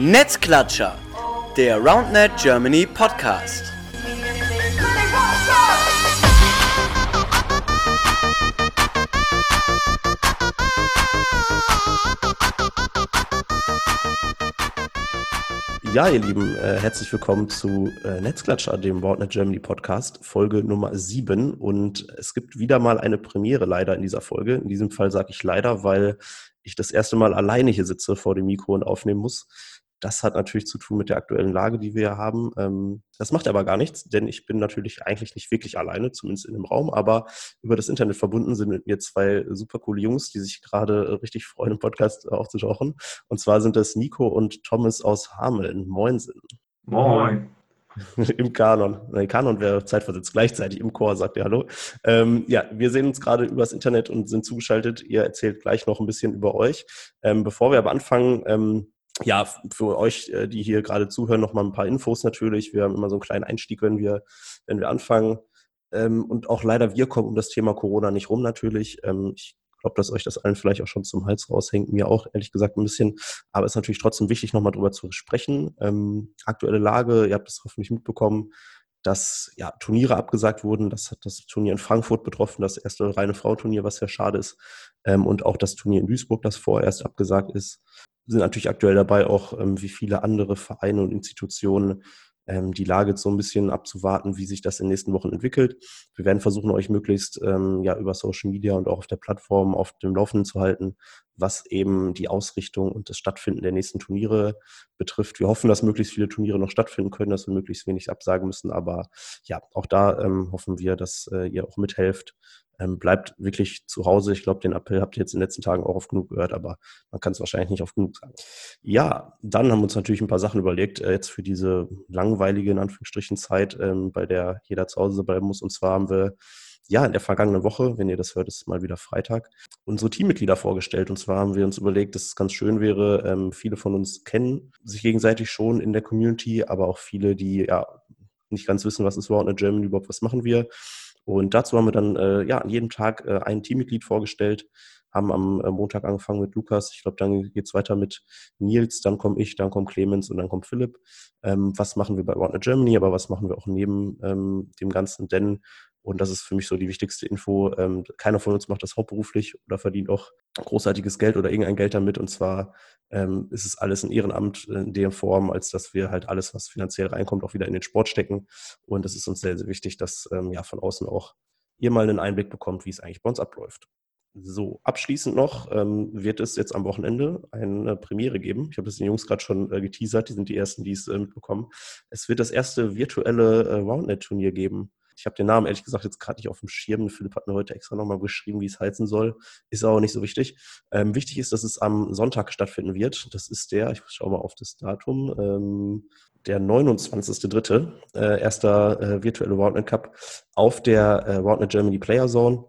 Netzklatscher, der RoundNet Germany Podcast. Ja, ihr Lieben, äh, herzlich willkommen zu äh, Netzklatscher, dem WordNet Germany Podcast, Folge Nummer 7. Und es gibt wieder mal eine Premiere leider in dieser Folge. In diesem Fall sage ich leider, weil ich das erste Mal alleine hier sitze vor dem Mikro und aufnehmen muss. Das hat natürlich zu tun mit der aktuellen Lage, die wir haben. Ähm, das macht aber gar nichts, denn ich bin natürlich eigentlich nicht wirklich alleine, zumindest in dem Raum, aber über das Internet verbunden sind mit mir zwei super coole Jungs, die sich gerade richtig freuen, im Podcast aufzutauchen. Und zwar sind das Nico und Thomas aus Hameln. Moin sind. Moin. Im Kanon. Nein, Kanon wäre zeitversetzt. Gleichzeitig im Chor sagt ihr Hallo. Ähm, ja, wir sehen uns gerade übers Internet und sind zugeschaltet. Ihr erzählt gleich noch ein bisschen über euch. Ähm, bevor wir aber anfangen, ähm, ja, für euch, äh, die hier gerade zuhören, noch mal ein paar Infos natürlich. Wir haben immer so einen kleinen Einstieg, wenn wir, wenn wir anfangen. Ähm, und auch leider wir kommen um das Thema Corona nicht rum natürlich. Ähm, ich glaube, dass euch das allen vielleicht auch schon zum Hals raushängt, mir auch ehrlich gesagt ein bisschen. Aber es ist natürlich trotzdem wichtig, nochmal drüber zu sprechen. Ähm, aktuelle Lage, ihr habt es hoffentlich mitbekommen, dass ja, Turniere abgesagt wurden. Das hat das Turnier in Frankfurt betroffen, das erste reine Frauturnier, was sehr schade ist. Ähm, und auch das Turnier in Duisburg, das vorerst abgesagt ist sind natürlich aktuell dabei, auch ähm, wie viele andere Vereine und Institutionen ähm, die Lage so ein bisschen abzuwarten, wie sich das in den nächsten Wochen entwickelt. Wir werden versuchen, euch möglichst ähm, ja über Social Media und auch auf der Plattform auf dem Laufenden zu halten, was eben die Ausrichtung und das Stattfinden der nächsten Turniere betrifft. Wir hoffen, dass möglichst viele Turniere noch stattfinden können, dass wir möglichst wenig absagen müssen. Aber ja, auch da ähm, hoffen wir, dass äh, ihr auch mithelft, ähm, bleibt wirklich zu Hause. Ich glaube, den Appell habt ihr jetzt in den letzten Tagen auch oft genug gehört, aber man kann es wahrscheinlich nicht oft genug sagen. Ja, dann haben wir uns natürlich ein paar Sachen überlegt, äh, jetzt für diese langweilige, in Anführungsstrichen, Zeit, ähm, bei der jeder zu Hause bleiben muss. Und zwar haben wir ja, in der vergangenen Woche, wenn ihr das hört, ist mal wieder Freitag, unsere Teammitglieder vorgestellt. Und zwar haben wir uns überlegt, dass es ganz schön wäre, ähm, viele von uns kennen sich gegenseitig schon in der Community, aber auch viele, die ja nicht ganz wissen, was ist überhaupt eine Germany, überhaupt was machen wir. Und dazu haben wir dann äh, ja an jedem Tag äh, ein Teammitglied vorgestellt, haben am äh, Montag angefangen mit Lukas. Ich glaube, dann geht's weiter mit Nils, dann komme ich, dann kommt Clemens und dann kommt Philipp. Ähm, was machen wir bei Partner Germany, aber was machen wir auch neben ähm, dem Ganzen? Denn und das ist für mich so die wichtigste Info. Ähm, keiner von uns macht das hauptberuflich oder verdient auch großartiges Geld oder irgendein Geld damit. Und zwar ähm, ist es alles ein Ehrenamt in der Form, als dass wir halt alles, was finanziell reinkommt, auch wieder in den Sport stecken. Und es ist uns sehr, sehr wichtig, dass ähm, ja von außen auch ihr mal einen Einblick bekommt, wie es eigentlich bei uns abläuft. So, abschließend noch ähm, wird es jetzt am Wochenende eine Premiere geben. Ich habe das den Jungs gerade schon äh, geteasert, die sind die ersten, die es äh, mitbekommen. Es wird das erste virtuelle äh, Roundnet-Turnier geben. Ich habe den Namen ehrlich gesagt jetzt gerade nicht auf dem Schirm. Philipp hat mir heute extra nochmal geschrieben, wie es heißen soll. Ist aber nicht so wichtig. Ähm, wichtig ist, dass es am Sonntag stattfinden wird. Das ist der, ich schaue mal auf das Datum, ähm, der 29.3., äh, erster äh, virtuelle Roundnet Cup auf der äh, Roundnet Germany Player Zone.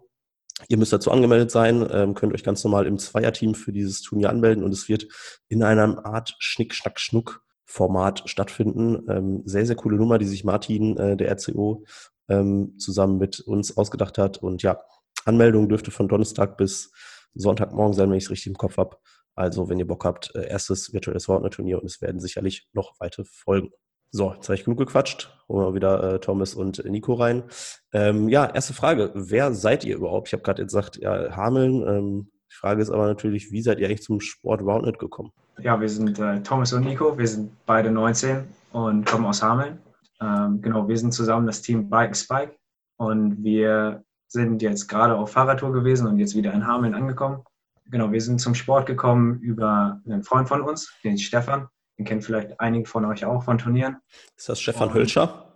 Ihr müsst dazu angemeldet sein, ähm, könnt euch ganz normal im Zweierteam für dieses Turnier anmelden und es wird in einer Art Schnick, Schnack, Schnuck Format stattfinden. Ähm, sehr, sehr coole Nummer, die sich Martin, äh, der RCO, ähm, zusammen mit uns ausgedacht hat. Und ja, Anmeldung dürfte von Donnerstag bis Sonntagmorgen sein, wenn ich es richtig im Kopf habe. Also, wenn ihr Bock habt, äh, erstes virtuelles Wordner-Turnier und es werden sicherlich noch weitere folgen. So, jetzt habe ich genug gequatscht. Holen wir wieder äh, Thomas und Nico rein. Ähm, ja, erste Frage. Wer seid ihr überhaupt? Ich habe gerade gesagt, ja, Hameln. Ähm, die Frage ist aber natürlich, wie seid ihr eigentlich zum Sport Roundnet gekommen? Ja, wir sind äh, Thomas und Nico. Wir sind beide 19 und kommen aus Hameln. Ähm, genau, wir sind zusammen das Team Bike Spike und wir sind jetzt gerade auf Fahrradtour gewesen und jetzt wieder in Hameln angekommen. Genau, wir sind zum Sport gekommen über einen Freund von uns, den Stefan. Den kennt vielleicht einige von euch auch von Turnieren. Ist das Stefan Hölscher?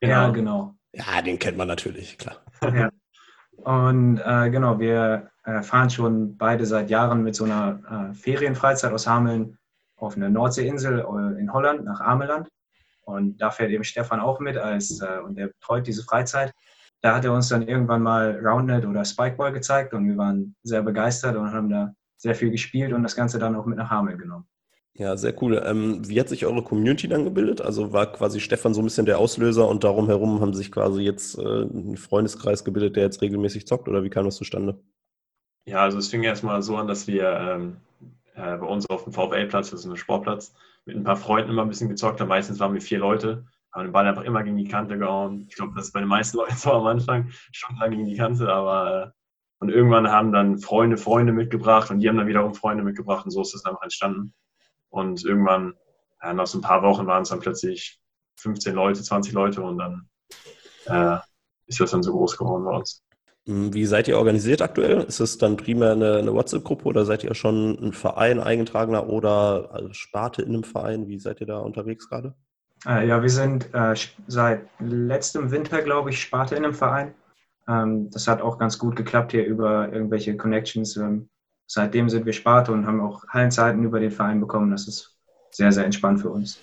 Ja, genau. Ja, den kennt man natürlich, klar. Ja. Und äh, genau, wir äh, fahren schon beide seit Jahren mit so einer äh, Ferienfreizeit aus Hameln auf eine Nordseeinsel äh, in Holland nach Ameland. Und da fährt eben Stefan auch mit als, äh, und der betreut diese Freizeit. Da hat er uns dann irgendwann mal Roundnet oder Spikeball gezeigt und wir waren sehr begeistert und haben da sehr viel gespielt und das Ganze dann auch mit nach Hameln genommen. Ja, sehr cool. Ähm, wie hat sich eure Community dann gebildet? Also war quasi Stefan so ein bisschen der Auslöser und darum herum haben sich quasi jetzt äh, ein Freundeskreis gebildet, der jetzt regelmäßig zockt oder wie kam das zustande? Ja, also es fing erstmal so an, dass wir ähm, äh, bei uns auf dem VfL-Platz, das ist ein Sportplatz, mit ein paar Freunden immer ein bisschen gezockt haben. Meistens waren wir vier Leute, haben den Ball einfach immer gegen die Kante gehauen. Ich glaube, das ist bei den meisten Leuten so am Anfang, stundenlang gegen die Kante, aber äh, und irgendwann haben dann Freunde Freunde mitgebracht und die haben dann wiederum Freunde mitgebracht und so ist das einfach entstanden. Und irgendwann, ja, nach so ein paar Wochen waren es dann plötzlich 15 Leute, 20 Leute und dann äh, ist das dann so groß geworden bei uns. Hm, wie seid ihr organisiert aktuell? Ist es dann primär eine, eine WhatsApp-Gruppe oder seid ihr schon ein Verein eingetragener oder also Sparte in einem Verein? Wie seid ihr da unterwegs gerade? Äh, ja, wir sind äh, seit letztem Winter, glaube ich, Sparte in einem Verein. Ähm, das hat auch ganz gut geklappt hier über irgendwelche Connections. Ähm, seitdem sind wir Sparte und haben auch Hallenzeiten über den Verein bekommen. Das ist sehr, sehr entspannt für uns.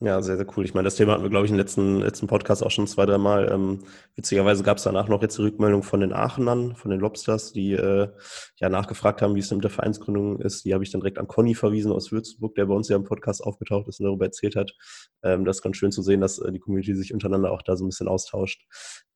Ja, sehr, sehr cool. Ich meine, das Thema hatten wir, glaube ich, im letzten, letzten Podcast auch schon zwei, drei Mal. Ähm, witzigerweise gab es danach noch jetzt die Rückmeldung von den Aachenern, von den Lobsters, die äh, ja nachgefragt haben, wie es mit der Vereinsgründung ist. Die habe ich dann direkt an Conny verwiesen aus Würzburg, der bei uns ja im Podcast aufgetaucht ist und darüber erzählt hat. Ähm, das ist ganz schön zu sehen, dass äh, die Community sich untereinander auch da so ein bisschen austauscht.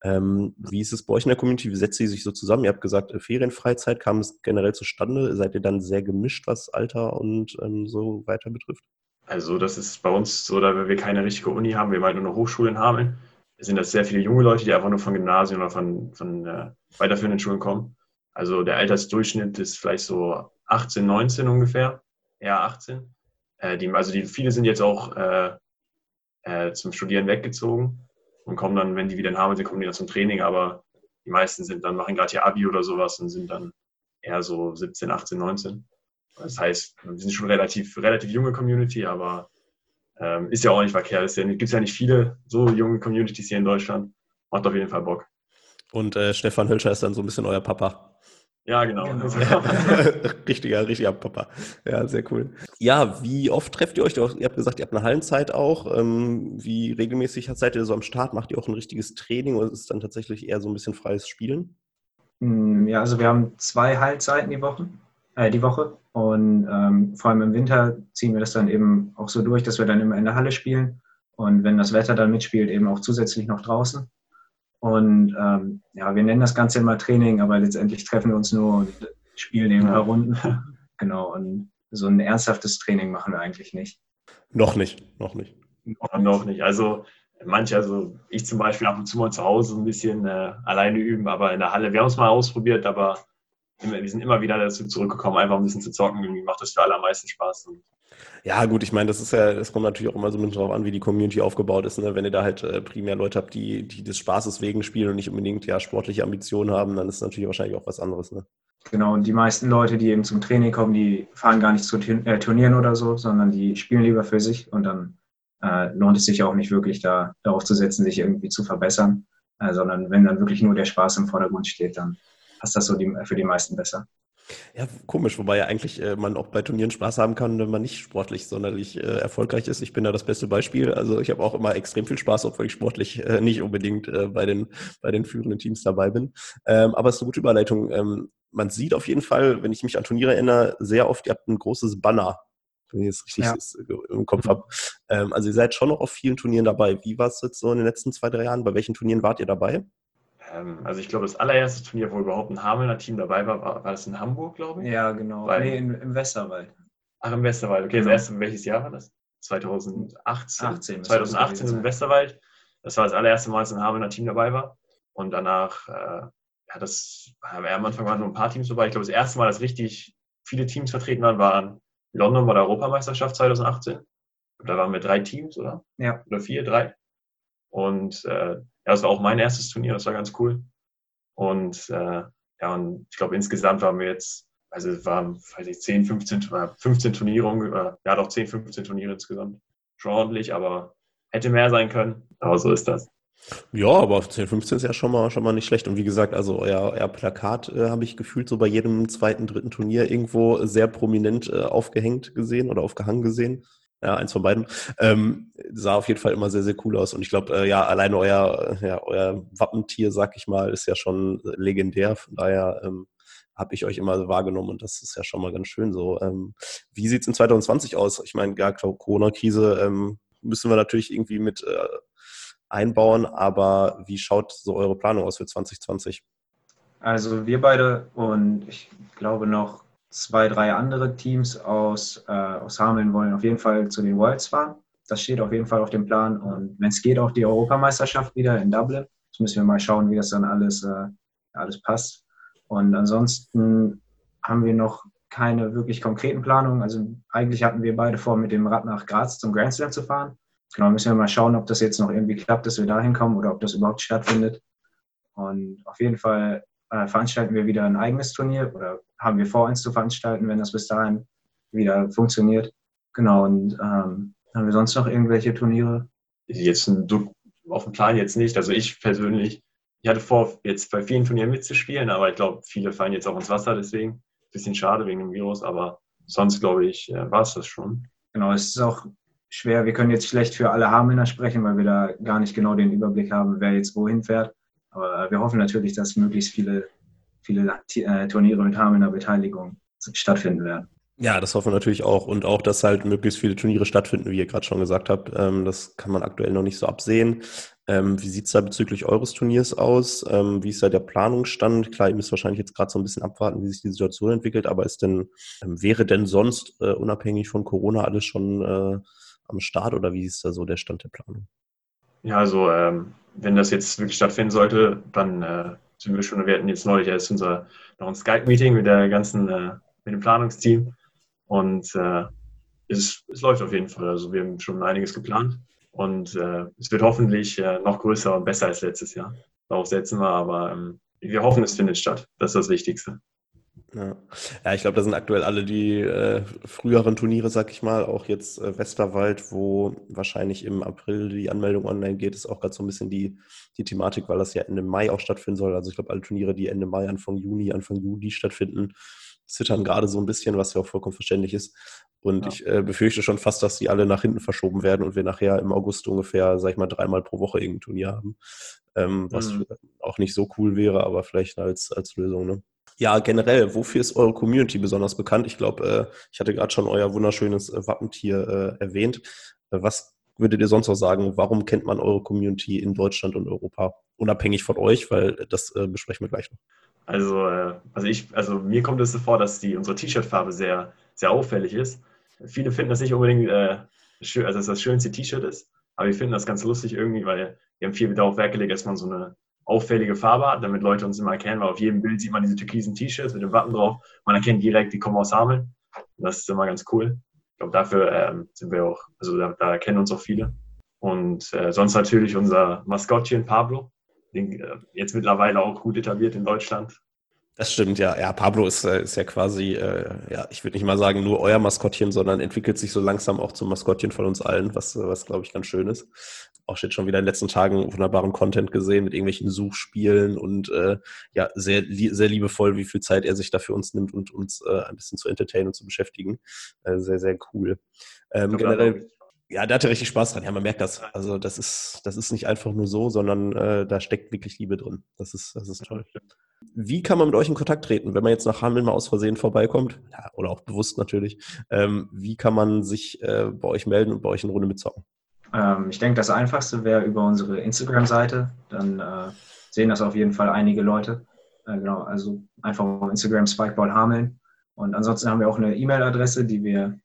Ähm, wie ist es bei euch in der Community? Wie setzt sie sich so zusammen? Ihr habt gesagt, äh, Ferienfreizeit kam es generell zustande. Seid ihr dann sehr gemischt, was Alter und ähm, so weiter betrifft? Also das ist bei uns so, da wir keine richtige Uni haben, wir haben halt nur eine Hochschule in Hameln, sind das sehr viele junge Leute, die einfach nur von Gymnasien oder von, von äh, weiterführenden Schulen kommen. Also der Altersdurchschnitt ist vielleicht so 18, 19 ungefähr, eher 18. Äh, die, also die, viele sind jetzt auch äh, äh, zum Studieren weggezogen und kommen dann, wenn die wieder in Hameln sind, kommen die dann zum Training, aber die meisten sind dann, machen gerade ihr Abi oder sowas und sind dann eher so 17, 18, 19. Das heißt, wir sind schon relativ, relativ junge Community, aber ähm, ist ja auch nicht verkehrt. Es ja, gibt ja nicht viele so junge Communities hier in Deutschland. Macht auf jeden Fall Bock. Und äh, Stefan Hölscher ist dann so ein bisschen euer Papa. Ja, genau. genau. richtiger, richtiger Papa. Ja, sehr cool. Ja, wie oft trefft ihr euch? Ihr habt gesagt, ihr habt eine Hallenzeit auch. Ähm, wie regelmäßig seid ihr so am Start? Macht ihr auch ein richtiges Training oder ist es dann tatsächlich eher so ein bisschen freies Spielen? Hm, ja, also wir haben zwei Hallzeiten die Woche äh, die Woche. Und ähm, vor allem im Winter ziehen wir das dann eben auch so durch, dass wir dann immer in der Halle spielen. Und wenn das Wetter dann mitspielt, eben auch zusätzlich noch draußen. Und ähm, ja, wir nennen das Ganze immer Training, aber letztendlich treffen wir uns nur und spielen eben ein paar Runden. genau. Und so ein ernsthaftes Training machen wir eigentlich nicht. Noch nicht, noch nicht. Noch, noch nicht. Also manche, also ich zum Beispiel ab und zu mal zu Hause ein bisschen äh, alleine üben, aber in der Halle, wir haben es mal ausprobiert, aber wir sind immer wieder dazu zurückgekommen, einfach ein bisschen zu zocken. Irgendwie macht das für alle am meisten Spaß. Ja, gut, ich meine, das ist ja, das kommt natürlich auch immer so ein bisschen drauf an, wie die Community aufgebaut ist. Ne? Wenn ihr da halt äh, primär Leute habt, die, die des Spaßes wegen spielen und nicht unbedingt ja sportliche Ambitionen haben, dann ist es natürlich wahrscheinlich auch was anderes. Ne? Genau, und die meisten Leute, die eben zum Training kommen, die fahren gar nicht zu äh, Turnieren oder so, sondern die spielen lieber für sich und dann äh, lohnt es sich auch nicht wirklich da, darauf zu setzen, sich irgendwie zu verbessern, äh, sondern wenn dann wirklich nur der Spaß im Vordergrund steht, dann passt das so die, für die meisten besser. Ja, komisch, wobei ja eigentlich äh, man auch bei Turnieren Spaß haben kann, wenn man nicht sportlich sonderlich äh, erfolgreich ist. Ich bin da das beste Beispiel. Also ich habe auch immer extrem viel Spaß, obwohl ich sportlich äh, nicht unbedingt äh, bei, den, bei den führenden Teams dabei bin. Ähm, aber es ist eine gute Überleitung. Ähm, man sieht auf jeden Fall, wenn ich mich an Turniere erinnere, sehr oft, ihr habt ein großes Banner, wenn ich es richtig ja. im Kopf habe. Ähm, also ihr seid schon noch auf vielen Turnieren dabei. Wie war es jetzt so in den letzten zwei, drei Jahren? Bei welchen Turnieren wart ihr dabei? Ähm, also ich glaube, das allererste Turnier, wo überhaupt ein Hamelner Team dabei war, war, war das in Hamburg, glaube ich? Ja, genau. Weil, nee, im, im, Westerwald. Ach, im Westerwald. Okay, genau. das erste, welches Jahr war das? 2018. 18, 2018 im Westerwald. Das war das allererste Mal, dass ein Hamelner Team dabei war. Und danach, äh, ja, das, am Anfang waren nur ein paar Teams dabei. Ich glaube, das erste Mal, dass richtig viele Teams vertreten waren, waren London bei der Europameisterschaft 2018. Da waren wir drei Teams, oder? Ja. Oder vier, drei. Und äh, ja, das war auch mein erstes Turnier, das war ganz cool. Und äh, ja, und ich glaube, insgesamt waren wir jetzt, also es waren, weiß ich, 10, 15, 15 Turniere, ja doch 10, 15 Turniere insgesamt. Schon ordentlich, aber hätte mehr sein können. Aber so ist das. Ja, aber 10, 15 ist ja schon mal, schon mal nicht schlecht. Und wie gesagt, also euer, euer Plakat äh, habe ich gefühlt so bei jedem zweiten, dritten Turnier irgendwo sehr prominent äh, aufgehängt gesehen oder aufgehangen gesehen ja, eins von beiden. Ähm, sah auf jeden Fall immer sehr, sehr cool aus. Und ich glaube, äh, ja, alleine euer, ja, euer Wappentier, sag ich mal, ist ja schon legendär. Von daher ähm, habe ich euch immer wahrgenommen und das ist ja schon mal ganz schön so. Ähm, wie sieht's in 2020 aus? Ich meine, ja, Corona-Krise ähm, müssen wir natürlich irgendwie mit äh, einbauen, aber wie schaut so eure Planung aus für 2020? Also wir beide und ich glaube noch zwei, drei andere Teams aus, äh, aus Hameln wollen auf jeden Fall zu den Worlds fahren. Das steht auf jeden Fall auf dem Plan. Und wenn es geht, auch die Europameisterschaft wieder in Dublin. Das müssen wir mal schauen, wie das dann alles, äh, alles passt. Und ansonsten haben wir noch keine wirklich konkreten Planungen. Also eigentlich hatten wir beide vor, mit dem Rad nach Graz zum Grand Slam zu fahren. Genau, müssen wir mal schauen, ob das jetzt noch irgendwie klappt, dass wir da hinkommen oder ob das überhaupt stattfindet. Und auf jeden Fall äh, veranstalten wir wieder ein eigenes Turnier oder haben wir vor, eins zu veranstalten, wenn das bis dahin wieder funktioniert. Genau, und ähm, haben wir sonst noch irgendwelche Turniere? Jetzt auf dem Plan jetzt nicht. Also ich persönlich, ich hatte vor, jetzt bei vielen Turnieren mitzuspielen, aber ich glaube, viele fallen jetzt auch ins Wasser, deswegen. Bisschen schade wegen dem Virus, aber sonst glaube ich, äh, war es das schon. Genau, es ist auch schwer. Wir können jetzt schlecht für alle Hamelner sprechen, weil wir da gar nicht genau den Überblick haben, wer jetzt wohin fährt. Aber wir hoffen natürlich, dass möglichst viele, viele äh, Turniere mit Hamelner Beteiligung stattfinden werden. Ja, das hoffen wir natürlich auch. Und auch, dass halt möglichst viele Turniere stattfinden, wie ihr gerade schon gesagt habt. Ähm, das kann man aktuell noch nicht so absehen. Ähm, wie sieht es da bezüglich eures Turniers aus? Ähm, wie ist da der Planungsstand? Klar, ihr müsst wahrscheinlich jetzt gerade so ein bisschen abwarten, wie sich die Situation entwickelt, aber ist denn, wäre denn sonst äh, unabhängig von Corona alles schon äh, am Start oder wie ist da so der Stand der Planung? Ja, also ähm, wenn das jetzt wirklich stattfinden sollte, dann äh, sind wir schon, wir hatten jetzt neulich erst unser noch ein Skype-Meeting mit der ganzen, äh, mit dem Planungsteam und äh, es, es läuft auf jeden Fall. Also wir haben schon einiges geplant und äh, es wird hoffentlich äh, noch größer und besser als letztes Jahr. Darauf setzen wir, aber ähm, wir hoffen, es findet statt. Das ist das Wichtigste. Ja, ja ich glaube, da sind aktuell alle die äh, früheren Turniere, sag ich mal, auch jetzt äh, Westerwald, wo wahrscheinlich im April die Anmeldung online geht, ist auch gerade so ein bisschen die, die Thematik, weil das ja Ende Mai auch stattfinden soll. Also ich glaube, alle Turniere, die Ende Mai, Anfang Juni, Anfang Juli stattfinden, zittern gerade so ein bisschen, was ja auch vollkommen verständlich ist. Und ja. ich äh, befürchte schon fast, dass die alle nach hinten verschoben werden und wir nachher im August ungefähr, sag ich mal, dreimal pro Woche irgendein Turnier haben. Ähm, was mhm. auch nicht so cool wäre, aber vielleicht als, als Lösung. Ne? Ja, generell, wofür ist eure Community besonders bekannt? Ich glaube, äh, ich hatte gerade schon euer wunderschönes äh, Wappentier äh, erwähnt. Äh, was würdet ihr sonst noch sagen? Warum kennt man eure Community in Deutschland und Europa? Unabhängig von euch, weil das äh, besprechen wir gleich noch. Also, äh, also ich, also mir kommt es so vor, dass die unsere T-Shirt-Farbe sehr, sehr auffällig ist. Viele finden das nicht unbedingt schön, also dass das schönste T-Shirt ist, aber wir finden das ganz lustig irgendwie, weil wir haben viel darauf Wert gelegt, dass man so eine auffällige Farbe hat, damit Leute uns immer erkennen, weil auf jedem Bild sieht man diese türkisen T-Shirts mit dem Wappen drauf. Man erkennt direkt, die kommen aus Hameln. Das ist immer ganz cool. Ich glaube, dafür ähm, sind wir auch, also da, da erkennen uns auch viele. Und äh, sonst natürlich unser Maskottchen Pablo, den, äh, jetzt mittlerweile auch gut etabliert in Deutschland. Das stimmt, ja. Ja, Pablo ist, äh, ist ja quasi, äh, ja, ich würde nicht mal sagen nur euer Maskottchen, sondern entwickelt sich so langsam auch zum Maskottchen von uns allen, was, was glaube ich, ganz schön ist. Auch steht schon wieder in den letzten Tagen wunderbaren Content gesehen mit irgendwelchen Suchspielen und äh, ja, sehr, sehr liebevoll, wie viel Zeit er sich da für uns nimmt und uns äh, ein bisschen zu entertainen und zu beschäftigen. Äh, sehr, sehr cool. Ähm, generell. Ja, der hatte richtig Spaß dran. Ja, man merkt das. Also das ist, das ist nicht einfach nur so, sondern äh, da steckt wirklich Liebe drin. Das ist, das ist toll. Wie kann man mit euch in Kontakt treten, wenn man jetzt nach Hameln mal aus Versehen vorbeikommt? Ja, oder auch bewusst natürlich. Ähm, wie kann man sich äh, bei euch melden und bei euch in Runde mitzocken? Ähm, ich denke, das Einfachste wäre über unsere Instagram-Seite. Dann äh, sehen das auf jeden Fall einige Leute. Äh, genau, also einfach auf Instagram Spikeball Hameln. Und ansonsten haben wir auch eine E-Mail-Adresse, die wir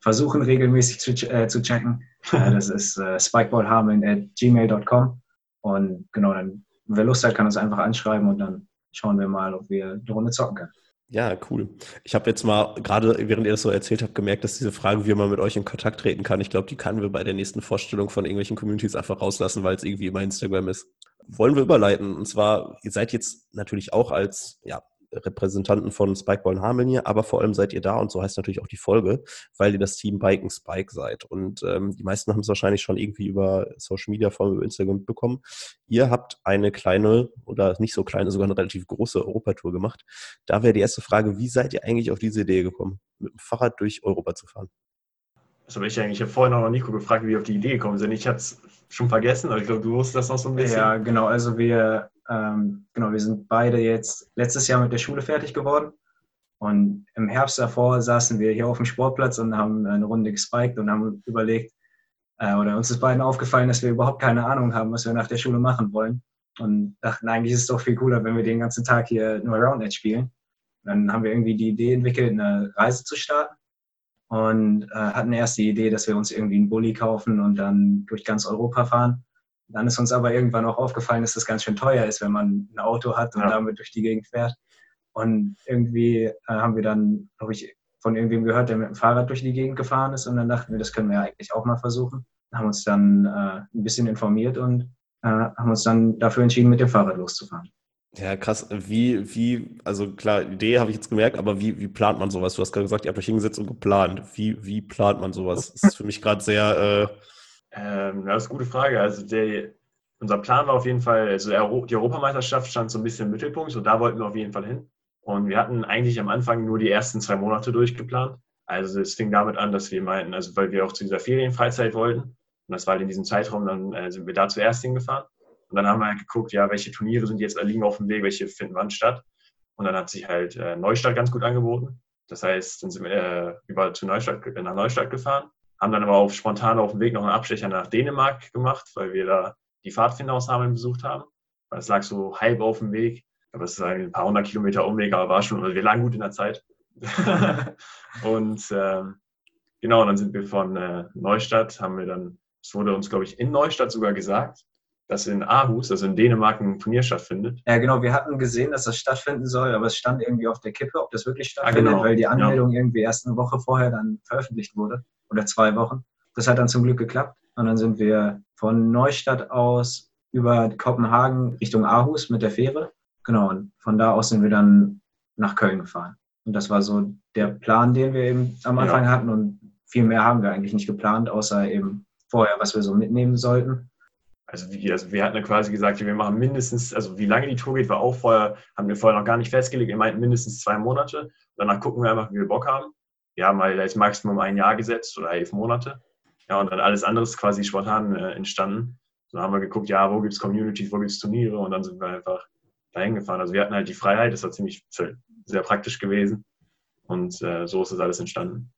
versuchen regelmäßig zu, äh, zu checken. Äh, das ist äh, spikeballhameln at gmail.com. Und genau, dann, wer Lust hat, kann uns einfach anschreiben und dann schauen wir mal, ob wir eine Runde zocken können. Ja, cool. Ich habe jetzt mal gerade, während ihr das so erzählt habt, gemerkt, dass diese Frage, wie man mit euch in Kontakt treten kann, ich glaube, die können wir bei der nächsten Vorstellung von irgendwelchen Communities einfach rauslassen, weil es irgendwie immer Instagram ist. Wollen wir überleiten. Und zwar, ihr seid jetzt natürlich auch als ja, Repräsentanten von Spikeball und Hameln hier, aber vor allem seid ihr da und so heißt natürlich auch die Folge, weil ihr das Team Bike and Spike seid. Und ähm, die meisten haben es wahrscheinlich schon irgendwie über Social Media, vor allem über Instagram mitbekommen. Ihr habt eine kleine oder nicht so kleine, sogar eine relativ große Europatour gemacht. Da wäre die erste Frage, wie seid ihr eigentlich auf diese Idee gekommen, mit dem Fahrrad durch Europa zu fahren? Das habe ich eigentlich ich habe vorhin noch Nico gefragt, wie wir auf die Idee gekommen sind. Ich hatte es schon vergessen, aber ich glaube, du wusstest das noch so ein bisschen. Ja, genau. Also wir ähm, genau, wir sind beide jetzt letztes Jahr mit der Schule fertig geworden. Und im Herbst davor saßen wir hier auf dem Sportplatz und haben eine Runde gespiked und haben überlegt, äh, oder uns ist beiden aufgefallen, dass wir überhaupt keine Ahnung haben, was wir nach der Schule machen wollen. Und dachten, eigentlich ist es doch viel cooler, wenn wir den ganzen Tag hier nur Roundnet spielen. Dann haben wir irgendwie die Idee entwickelt, eine Reise zu starten und äh, hatten erst die Idee, dass wir uns irgendwie einen Bulli kaufen und dann durch ganz Europa fahren. Dann ist uns aber irgendwann auch aufgefallen, dass das ganz schön teuer ist, wenn man ein Auto hat und ja. damit durch die Gegend fährt. Und irgendwie äh, haben wir dann, glaube ich, von irgendwem gehört, der mit dem Fahrrad durch die Gegend gefahren ist. Und dann dachten wir, das können wir ja eigentlich auch mal versuchen. Haben uns dann äh, ein bisschen informiert und äh, haben uns dann dafür entschieden, mit dem Fahrrad loszufahren. Ja, krass. Wie, wie, also klar, Idee habe ich jetzt gemerkt, aber wie, wie plant man sowas? Du hast gerade gesagt, ihr habt euch hingesetzt und geplant. Wie, wie plant man sowas? Das ist für mich gerade sehr. Äh ähm, das ist eine gute Frage. Also der, unser Plan war auf jeden Fall, also die Europameisterschaft stand so ein bisschen im Mittelpunkt und da wollten wir auf jeden Fall hin. Und wir hatten eigentlich am Anfang nur die ersten zwei Monate durchgeplant. Also es fing damit an, dass wir meinten, also weil wir auch zu dieser Ferienfreizeit wollten, und das war halt in diesem Zeitraum, dann äh, sind wir da zuerst hingefahren. Und dann haben wir halt geguckt, ja, welche Turniere sind jetzt liegen auf dem Weg, welche finden wann statt. Und dann hat sich halt äh, Neustadt ganz gut angeboten. Das heißt, dann sind wir äh, über zu Neustadt, nach Neustadt gefahren, haben dann aber auch spontan auf dem Weg noch einen Abstecher nach Dänemark gemacht, weil wir da die Pfadfinder aus Hameln besucht haben. Weil es lag so halb auf dem Weg. Aber es ist ein paar hundert Kilometer Umweg, aber war schon, also wir lagen gut in der Zeit. und ähm, genau, dann sind wir von äh, Neustadt, haben wir dann, es wurde uns, glaube ich, in Neustadt sogar gesagt, dass in Aarhus, also in Dänemark, ein Turnier stattfindet. Ja, genau. Wir hatten gesehen, dass das stattfinden soll, aber es stand irgendwie auf der Kippe, ob das wirklich ah, stattfindet, ah, genau. weil die Anmeldung ja. irgendwie erst eine Woche vorher dann veröffentlicht wurde oder zwei Wochen. Das hat dann zum Glück geklappt. Und dann sind wir von Neustadt aus über Kopenhagen Richtung Aarhus mit der Fähre. Genau. Und von da aus sind wir dann nach Köln gefahren. Und das war so der Plan, den wir eben am Anfang ja. hatten. Und viel mehr haben wir eigentlich nicht geplant, außer eben vorher, was wir so mitnehmen sollten. Also, wie, also wir hatten quasi gesagt, wir machen mindestens, also wie lange die Tour geht, war auch vorher, haben wir vorher noch gar nicht festgelegt. Wir meinten mindestens zwei Monate. Danach gucken wir einfach, wie wir Bock haben. Wir haben mal als Maximum ein Jahr gesetzt oder elf Monate. Ja, und dann alles andere ist quasi spontan äh, entstanden. So haben wir geguckt, ja, wo gibt es Communities, wo gibt es Turniere und dann sind wir einfach dahin gefahren. Also wir hatten halt die Freiheit, das war ziemlich sehr praktisch gewesen. Und äh, so ist das alles entstanden.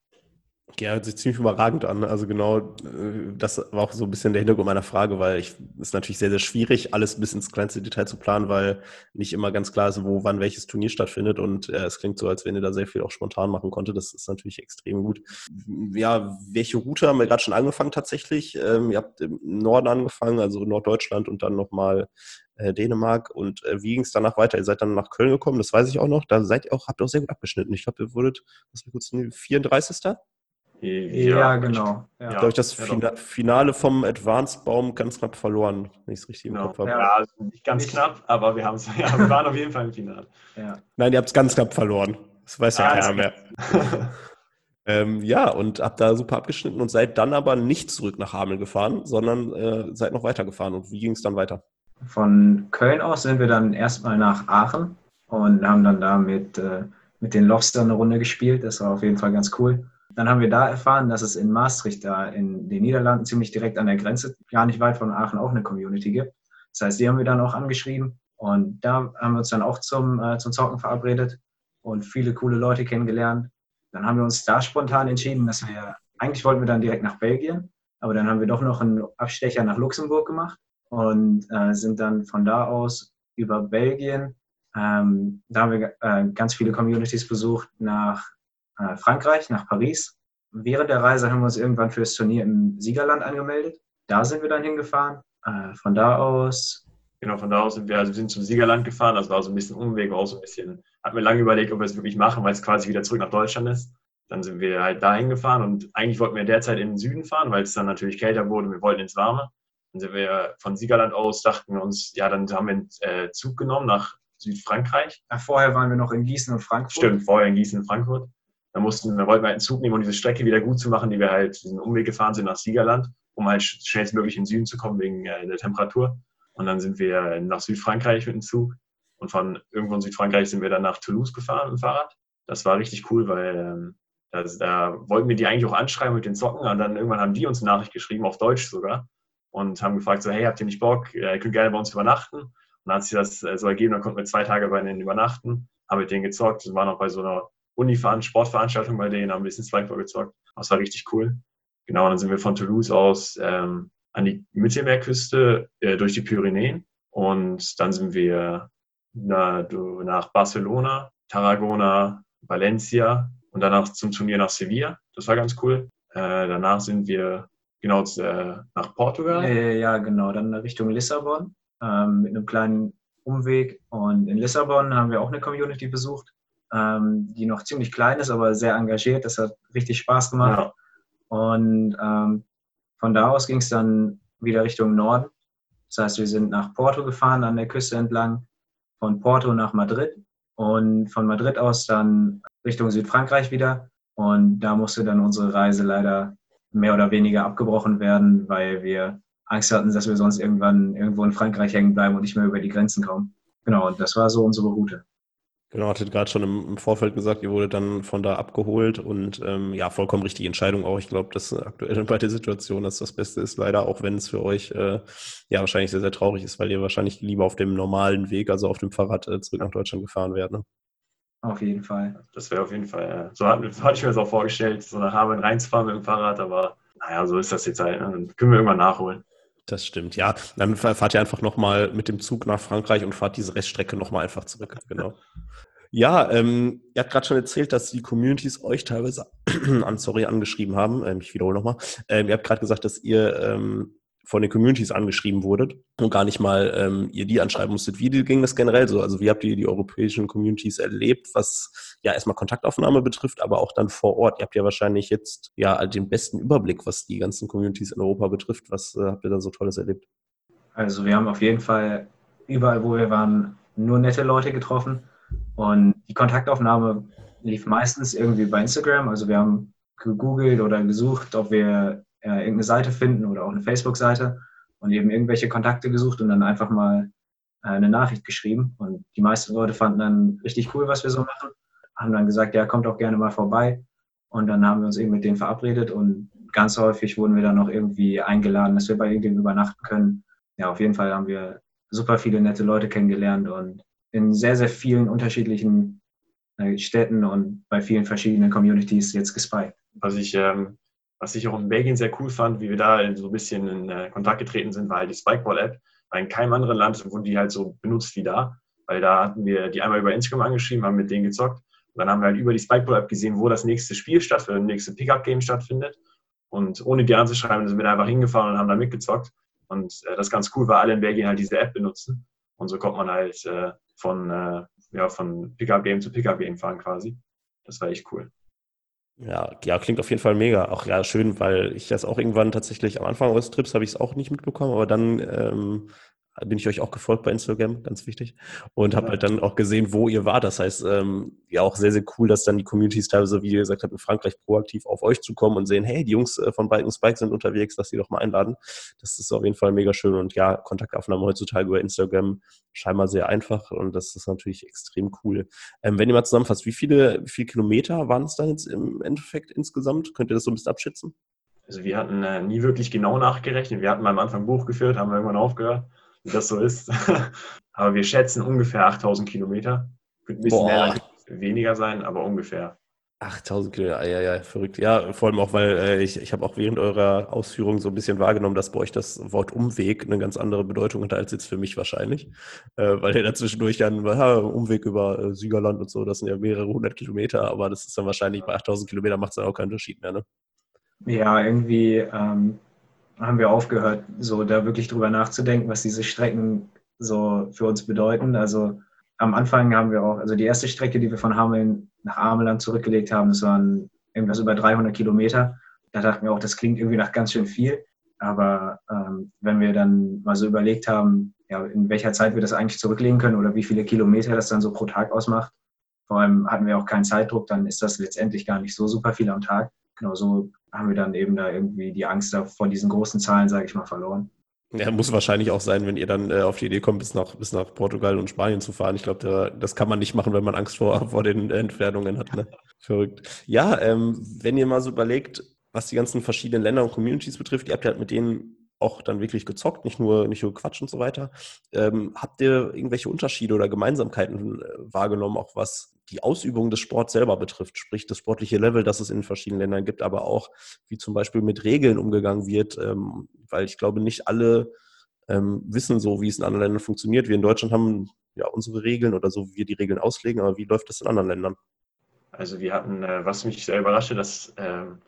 Ja, hört sich ziemlich überragend an. Also genau, äh, das war auch so ein bisschen der Hintergrund meiner Frage, weil es ist natürlich sehr, sehr schwierig, alles bis ins kleinste Detail zu planen, weil nicht immer ganz klar ist, wo, wann welches Turnier stattfindet. Und äh, es klingt so, als wenn ihr da sehr viel auch spontan machen konnte. Das ist natürlich extrem gut. Ja, welche Route haben wir gerade schon angefangen tatsächlich? Ähm, ihr habt im Norden angefangen, also Norddeutschland und dann nochmal äh, Dänemark. Und äh, wie ging es danach weiter? Ihr seid dann nach Köln gekommen, das weiß ich auch noch. Da seid ihr auch, habt ihr auch sehr gut abgeschnitten. Ich glaube, ihr wurdet, was kurz 34. Ja, ja genau. Ja. Glaube ich, das. Finale vom Advanced-Baum ganz knapp verloren, wenn ich es richtig genau. im Kopf habe. Ja, also nicht ganz knapp, aber wir, haben's, ja, wir waren auf jeden Fall im Finale. Ja. Nein, ihr habt es ganz knapp verloren. Das weiß ja ah, keiner mehr. ähm, ja, und habt da super abgeschnitten und seid dann aber nicht zurück nach Hameln gefahren, sondern äh, seid noch weitergefahren. Und wie ging es dann weiter? Von Köln aus sind wir dann erstmal nach Aachen und haben dann da mit, äh, mit den Lobster eine Runde gespielt. Das war auf jeden Fall ganz cool. Dann haben wir da erfahren, dass es in Maastricht, da in den Niederlanden, ziemlich direkt an der Grenze, gar nicht weit von Aachen, auch eine Community gibt. Das heißt, die haben wir dann auch angeschrieben und da haben wir uns dann auch zum, äh, zum Zocken verabredet und viele coole Leute kennengelernt. Dann haben wir uns da spontan entschieden, dass wir, eigentlich wollten wir dann direkt nach Belgien, aber dann haben wir doch noch einen Abstecher nach Luxemburg gemacht und äh, sind dann von da aus über Belgien, ähm, da haben wir äh, ganz viele Communities besucht, nach äh, Frankreich, nach Paris. Während der Reise haben wir uns irgendwann für das Turnier im Siegerland angemeldet. Da sind wir dann hingefahren. Äh, von da aus. Genau, von da aus sind wir, also wir sind zum Siegerland gefahren. Das war so ein bisschen Umweg, auch so ein bisschen, hat mir lange überlegt, ob wir es wirklich machen, weil es quasi wieder zurück nach Deutschland ist. Dann sind wir halt dahin gefahren und eigentlich wollten wir derzeit in den Süden fahren, weil es dann natürlich kälter wurde. Wir wollten ins Warme. Dann sind wir von Siegerland aus, dachten wir uns, ja, dann haben wir einen äh, Zug genommen nach Südfrankreich. Ja, vorher waren wir noch in Gießen und Frankfurt. Stimmt, vorher in Gießen und Frankfurt. Da mussten, da wollten wir einen Zug nehmen, um diese Strecke wieder gut zu machen, die wir halt diesen Umweg gefahren sind nach Siegerland, um halt schnellstmöglich in den Süden zu kommen wegen äh, der Temperatur. Und dann sind wir nach Südfrankreich mit dem Zug. Und von irgendwo in Südfrankreich sind wir dann nach Toulouse gefahren mit dem Fahrrad. Das war richtig cool, weil ähm, das, da wollten wir die eigentlich auch anschreiben mit den Socken. Und dann irgendwann haben die uns eine Nachricht geschrieben, auf Deutsch sogar. Und haben gefragt, so, hey, habt ihr nicht Bock? Ihr könnt gerne bei uns übernachten. Und dann hat sich das äh, so ergeben, dann konnten wir zwei Tage bei denen übernachten, haben mit denen gezockt und waren auch bei so einer uni Sportveranstaltung bei denen, haben ein bisschen Spikeball gezockt. Das war richtig cool. Genau, dann sind wir von Toulouse aus ähm, an die Mittelmeerküste äh, durch die Pyrenäen und dann sind wir na, nach Barcelona, Tarragona, Valencia und danach zum Turnier nach Sevilla. Das war ganz cool. Äh, danach sind wir genau äh, nach Portugal. Äh, ja, genau, dann Richtung Lissabon ähm, mit einem kleinen Umweg. Und in Lissabon haben wir auch eine Community besucht, ähm, die noch ziemlich klein ist, aber sehr engagiert. Das hat richtig Spaß gemacht. Ja. Und ähm, von da aus ging es dann wieder Richtung Norden. Das heißt, wir sind nach Porto gefahren, an der Küste entlang, von Porto nach Madrid und von Madrid aus dann Richtung Südfrankreich wieder. Und da musste dann unsere Reise leider mehr oder weniger abgebrochen werden, weil wir Angst hatten, dass wir sonst irgendwann irgendwo in Frankreich hängen bleiben und nicht mehr über die Grenzen kommen. Genau, und das war so unsere Route. Genau, hattet gerade schon im, im, Vorfeld gesagt, ihr wurde dann von da abgeholt und ähm, ja, vollkommen richtige Entscheidung auch. Ich glaube, dass aktuell bei der Situation dass das Beste ist, leider, auch wenn es für euch äh, ja wahrscheinlich sehr, sehr traurig ist, weil ihr wahrscheinlich lieber auf dem normalen Weg, also auf dem Fahrrad, äh, zurück nach Deutschland gefahren wärt. Ne? Auf jeden Fall. Das wäre auf jeden Fall, ja. so hatte, hatte ich mir das auch vorgestellt, so nach Hameln reinzufahren mit dem Fahrrad, aber naja, so ist das jetzt halt. Ne? Dann können wir irgendwann nachholen. Das stimmt, ja. Dann fahrt ihr einfach nochmal mit dem Zug nach Frankreich und fahrt diese Reststrecke nochmal einfach zurück. Genau. Ja, ähm, ihr habt gerade schon erzählt, dass die Communities euch teilweise an, sorry, angeschrieben haben. Ähm, ich wiederhole nochmal. Ähm, ihr habt gerade gesagt, dass ihr ähm, von den Communities angeschrieben wurdet und gar nicht mal ähm, ihr die anschreiben musstet. Wie ging das generell so? Also wie habt ihr die europäischen Communities erlebt, was ja erstmal Kontaktaufnahme betrifft, aber auch dann vor Ort? Ihr habt ja wahrscheinlich jetzt ja den besten Überblick, was die ganzen Communities in Europa betrifft. Was äh, habt ihr da so Tolles erlebt? Also wir haben auf jeden Fall überall, wo wir waren, nur nette Leute getroffen. Und die Kontaktaufnahme lief meistens irgendwie bei Instagram. Also wir haben gegoogelt oder gesucht, ob wir äh, irgendeine Seite finden oder auch eine Facebook-Seite und eben irgendwelche Kontakte gesucht und dann einfach mal äh, eine Nachricht geschrieben. Und die meisten Leute fanden dann richtig cool, was wir so machen, haben dann gesagt, ja, kommt auch gerne mal vorbei. Und dann haben wir uns eben mit denen verabredet und ganz häufig wurden wir dann noch irgendwie eingeladen, dass wir bei irgendjemandem übernachten können. Ja, auf jeden Fall haben wir super viele nette Leute kennengelernt und in sehr, sehr vielen unterschiedlichen äh, Städten und bei vielen verschiedenen Communities jetzt gespiked. Was ich, ähm, was ich auch in Belgien sehr cool fand, wie wir da so ein bisschen in äh, Kontakt getreten sind, war halt die Spikeball-App. In keinem anderen Land wurde die halt so benutzt wie da. Weil da hatten wir die einmal über Instagram angeschrieben, haben mit denen gezockt. Und dann haben wir halt über die Spikeball-App gesehen, wo das nächste Spiel stattfindet, das nächste Pickup-Game stattfindet. Und ohne die anzuschreiben, sind wir da einfach hingefahren und haben da mitgezockt. Und äh, das ganz cool, weil alle in Belgien halt diese App benutzen. Und so kommt man halt äh, von, äh, ja, von Pickup-Game zu Pickup-Game fahren quasi. Das war echt cool. Ja, ja, klingt auf jeden Fall mega. Auch ja, schön, weil ich das auch irgendwann tatsächlich am Anfang eures Trips habe ich es auch nicht mitbekommen, aber dann ähm, bin ich euch auch gefolgt bei Instagram, ganz wichtig. Und habe halt dann auch gesehen, wo ihr war. Das heißt, ähm, ja auch sehr, sehr cool, dass dann die Communities teilweise, wie ihr gesagt habt, in Frankreich proaktiv auf euch zukommen und sehen, hey, die Jungs äh, von Bike Spike sind unterwegs, dass sie doch mal einladen. Das ist auf jeden Fall mega schön. Und ja, Kontaktaufnahme heutzutage über Instagram scheinbar sehr einfach und das ist natürlich extrem cool. Ähm, wenn ihr mal zusammenfasst, wie viele, wie viele Kilometer waren es dann jetzt im Endeffekt insgesamt? Könnt ihr das so ein bisschen abschätzen? Also wir hatten äh, nie wirklich genau nachgerechnet. Wir hatten mal am Anfang Buch geführt, haben wir irgendwann aufgehört wie das so ist. aber wir schätzen ungefähr 8000 Kilometer. Könnte ein bisschen mehr, weniger sein, aber ungefähr. 8000 Kilometer, ja, ja, verrückt. Ja, vor allem auch, weil äh, ich, ich habe auch während eurer Ausführungen so ein bisschen wahrgenommen, dass bei euch das Wort Umweg eine ganz andere Bedeutung hat als jetzt für mich wahrscheinlich. Äh, weil ihr dazwischendurch dann, ja, Umweg über äh, Siegerland und so, das sind ja mehrere hundert Kilometer, aber das ist dann wahrscheinlich bei 8000 Kilometern macht es dann auch keinen Unterschied mehr, ne? Ja, irgendwie ähm, haben wir aufgehört, so da wirklich drüber nachzudenken, was diese Strecken so für uns bedeuten. Also am Anfang haben wir auch, also die erste Strecke, die wir von Hameln nach Ameland zurückgelegt haben, das waren irgendwas über 300 Kilometer. Da dachten wir auch, das klingt irgendwie nach ganz schön viel. Aber ähm, wenn wir dann mal so überlegt haben, ja, in welcher Zeit wir das eigentlich zurücklegen können oder wie viele Kilometer das dann so pro Tag ausmacht, vor allem hatten wir auch keinen Zeitdruck, dann ist das letztendlich gar nicht so super viel am Tag. Genau so haben wir dann eben da irgendwie die Angst vor diesen großen Zahlen, sage ich mal, verloren. Ja, muss wahrscheinlich auch sein, wenn ihr dann äh, auf die Idee kommt, bis nach, bis nach Portugal und Spanien zu fahren. Ich glaube, da, das kann man nicht machen, wenn man Angst vor, vor den Entfernungen hat. Ne? Verrückt. Ja, ähm, wenn ihr mal so überlegt, was die ganzen verschiedenen Länder und Communities betrifft, ihr habt ja halt mit denen auch dann wirklich gezockt, nicht nur, nicht nur Quatsch und so weiter. Ähm, habt ihr irgendwelche Unterschiede oder Gemeinsamkeiten äh, wahrgenommen, auch was die Ausübung des Sports selber betrifft, sprich das sportliche Level, das es in verschiedenen Ländern gibt, aber auch wie zum Beispiel mit Regeln umgegangen wird, ähm, weil ich glaube, nicht alle ähm, wissen so, wie es in anderen Ländern funktioniert. Wir in Deutschland haben ja, unsere Regeln oder so, wie wir die Regeln auslegen, aber wie läuft das in anderen Ländern? Also wir hatten, äh, was mich sehr überraschte, dass ähm,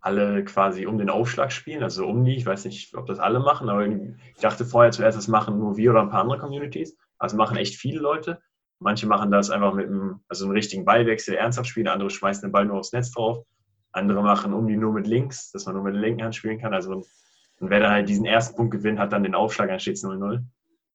alle quasi um den Aufschlag spielen, also um die, ich weiß nicht, ob das alle machen, aber ich dachte vorher zuerst, das machen nur wir oder ein paar andere Communities. Also machen echt viele Leute. Manche machen das einfach mit einem, also einem richtigen Ballwechsel, ernsthaft spielen, andere schmeißen den Ball nur aufs Netz drauf. Andere machen um die nur mit links, dass man nur mit der linken Hand spielen kann. Also und wer dann halt diesen ersten Punkt gewinnt, hat dann den Aufschlag, dann steht es 0-0.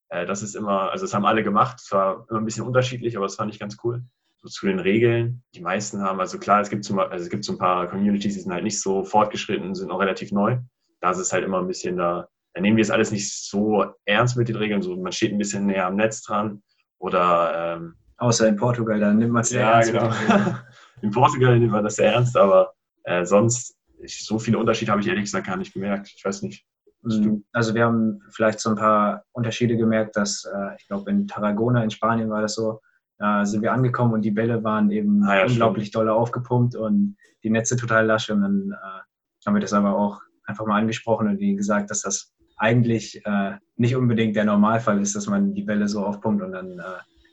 Äh, das ist immer, also das haben alle gemacht. Es war immer ein bisschen unterschiedlich, aber das fand ich ganz cool. So zu den Regeln. Die meisten haben, also klar, es gibt, zum, also es gibt so ein paar Communities, die sind halt nicht so fortgeschritten, sind auch relativ neu. Da ist es halt immer ein bisschen da, da nehmen wir es alles nicht so ernst mit den Regeln. So, man steht ein bisschen näher am Netz dran. Oder ähm, Außer in Portugal, da nimmt man es sehr ja, ernst. Genau. in Portugal nimmt man das sehr ernst, aber äh, sonst, ich, so viele Unterschiede habe ich ehrlich gesagt gar nicht gemerkt. Ich weiß nicht. Mhm. Also wir haben vielleicht so ein paar Unterschiede gemerkt, dass äh, ich glaube in Tarragona in Spanien war das so, da sind wir angekommen und die Bälle waren eben Ah ja, unglaublich doll aufgepumpt und die Netze total lasch und dann äh, haben wir das aber auch einfach mal angesprochen und ihnen gesagt, dass das eigentlich äh, nicht unbedingt der Normalfall ist, dass man die Bälle so aufpumpt und dann äh,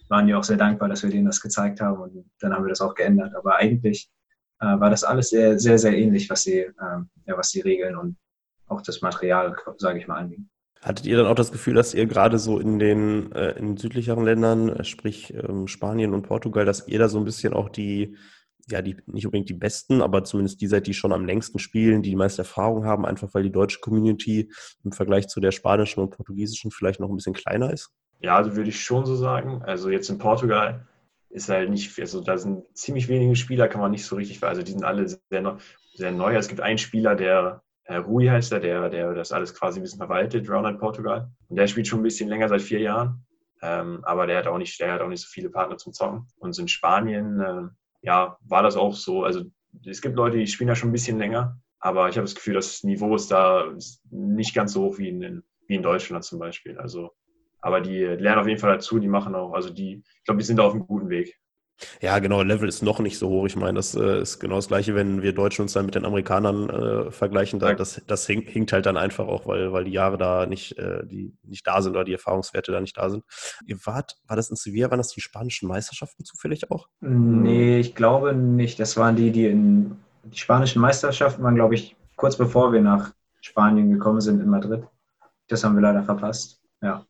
waren die auch sehr dankbar, dass wir denen das gezeigt haben und dann haben wir das auch geändert. Aber eigentlich äh, war das alles sehr, sehr, sehr ähnlich, was die, ähm, ja, was die Regeln und auch das Material, sage ich mal, anging. Hattet ihr dann auch das Gefühl, dass ihr gerade so in den, äh, in südlicheren Ländern, äh, sprich ähm, Spanien und Portugal, dass ihr da so ein bisschen auch die, ja, die nicht unbedingt die besten, aber zumindest die seid, die schon am längsten spielen, die die meiste Erfahrung haben, einfach weil die deutsche Community im Vergleich zu der spanischen und portugiesischen vielleicht noch ein bisschen kleiner ist? Ja, also würde ich schon so sagen. Also jetzt in Portugal ist halt nicht, also da sind ziemlich wenige Spieler, kann man nicht so richtig, also die sind alle sehr, sehr neu. Es gibt einen Spieler, der äh, Rui heißt er, der, der das alles quasi ein bisschen verwaltet, Round Portugal. Und der spielt schon ein bisschen länger, seit vier Jahren. Ähm, aber der hat auch nicht, der hat auch nicht so viele Partner zum Zocken. Und in Spanien, äh, ja, war das auch so. Also es gibt Leute, die spielen da schon ein bisschen länger, aber ich habe das Gefühl, das Niveau ist da nicht ganz so hoch wie in, wie in Deutschland zum Beispiel. Also, aber die lernen auf jeden Fall dazu, die machen auch, also die, ich glaube, die sind da auf einem guten Weg. Ja, genau, Level ist noch nicht so hoch. Ich meine, das äh, ist genau das Gleiche, wenn wir Deutschen uns dann mit den Amerikanern äh, vergleichen. Da, das das hing, hinkt halt dann einfach auch, weil, weil die Jahre da nicht, äh, die nicht da sind oder die Erfahrungswerte da nicht da sind. Ihr wart, war das in Sevilla, waren das die spanischen Meisterschaften zufällig auch? Nee, ich glaube nicht. Das waren die, die in die spanischen Meisterschaften waren, glaube ich, kurz bevor wir nach Spanien gekommen sind in Madrid. Das haben wir leider verpasst. Ja.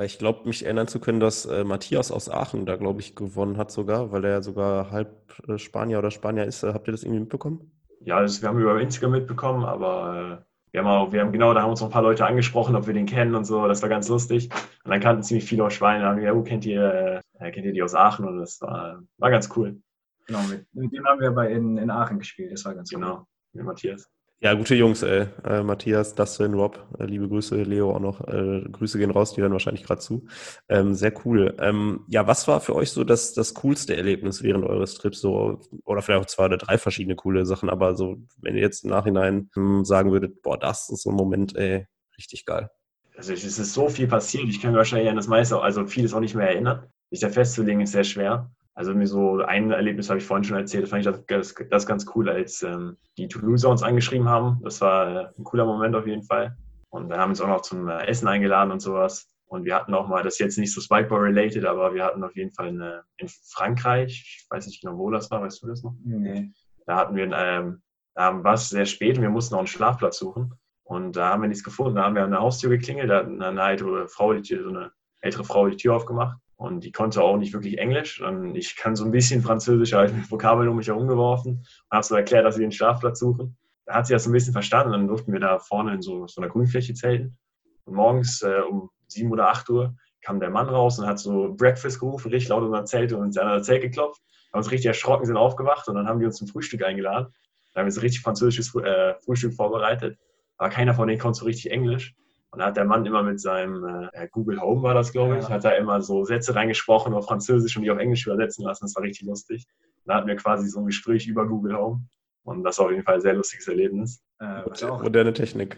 Weil ich glaube, mich erinnern zu können, dass äh, Matthias aus Aachen da, glaube ich, gewonnen hat sogar, weil er ja sogar halb äh, Spanier oder Spanier ist. Habt ihr das irgendwie mitbekommen? Ja, das, wir haben über Instagram mitbekommen, aber äh, wir haben auch, wir haben genau, da haben uns noch ein paar Leute angesprochen, ob wir den kennen und so. Das war ganz lustig. Und dann kannten ziemlich viele aus Spanien. Da haben wir gesagt, oh, kennt ihr, äh, kennt ihr die aus Aachen? Und das war, war ganz cool. Genau, mit, mit dem haben wir bei in, in Aachen gespielt. Das war ganz genau, cool. mit Matthias. Ja, gute Jungs, ey. Äh, Matthias, Dustin, Rob, äh, liebe Grüße, Leo auch noch. Äh, Grüße gehen raus, die hören wahrscheinlich gerade zu. Ähm, sehr cool. Ähm, ja, was war für euch so das, das coolste Erlebnis während eures Trips? So, oder vielleicht auch zwei oder drei verschiedene coole Sachen, aber so, wenn ihr jetzt im Nachhinein hm, sagen würdet, boah, das ist so ein Moment, ey, richtig geil. Also es ist so viel passiert, ich kann mir wahrscheinlich an das meiste, also vieles auch nicht mehr erinnern. Sich da festzulegen ist sehr schwer. Also mir so ein Erlebnis habe ich vorhin schon erzählt, das fand ich das, das ganz cool, als ähm, die Toulouser uns angeschrieben haben. Das war ein cooler Moment auf jeden Fall. Und dann haben wir uns auch noch zum äh, Essen eingeladen und sowas. Und wir hatten auch mal, das ist jetzt nicht so Spikeball-related, aber wir hatten auf jeden Fall eine, in Frankreich, ich weiß nicht genau, wo das war, weißt du das noch? Nee. Da hatten wir, ähm, da war es sehr spät und wir mussten auch einen Schlafplatz suchen. Und da haben wir nichts gefunden. Da haben wir an der Haustür geklingelt, da hat eine ältere Frau die Tür, so eine ältere Frau die Tür aufgemacht. Und die konnte auch nicht wirklich Englisch. Und ich kann so ein bisschen Französisch, ich mit Vokabeln um mich herumgeworfen und habe so erklärt, dass wir den Schlafplatz suchen. Da hat sie das so ein bisschen verstanden. Und dann durften wir da vorne in so, so einer Grünfläche zelten. Und morgens äh, um sieben oder acht Uhr kam der Mann raus und hat so Breakfast gerufen, richtig laut in unser Zelt und uns an Zelt geklopft. Wir haben uns richtig erschrocken, sind aufgewacht und dann haben die uns zum Frühstück eingeladen. Da haben wir so richtig französisches äh, Frühstück vorbereitet. Aber keiner von denen konnte so richtig Englisch. Und da hat der Mann immer mit seinem äh, Google Home war das, glaube ich, ja. hat da immer so Sätze reingesprochen auf Französisch und die auf Englisch übersetzen lassen. Das war richtig lustig. Da hatten wir quasi so ein Gespräch über Google Home. Und das war auf jeden Fall ein sehr lustiges Erlebnis. Äh, Moderne Technik.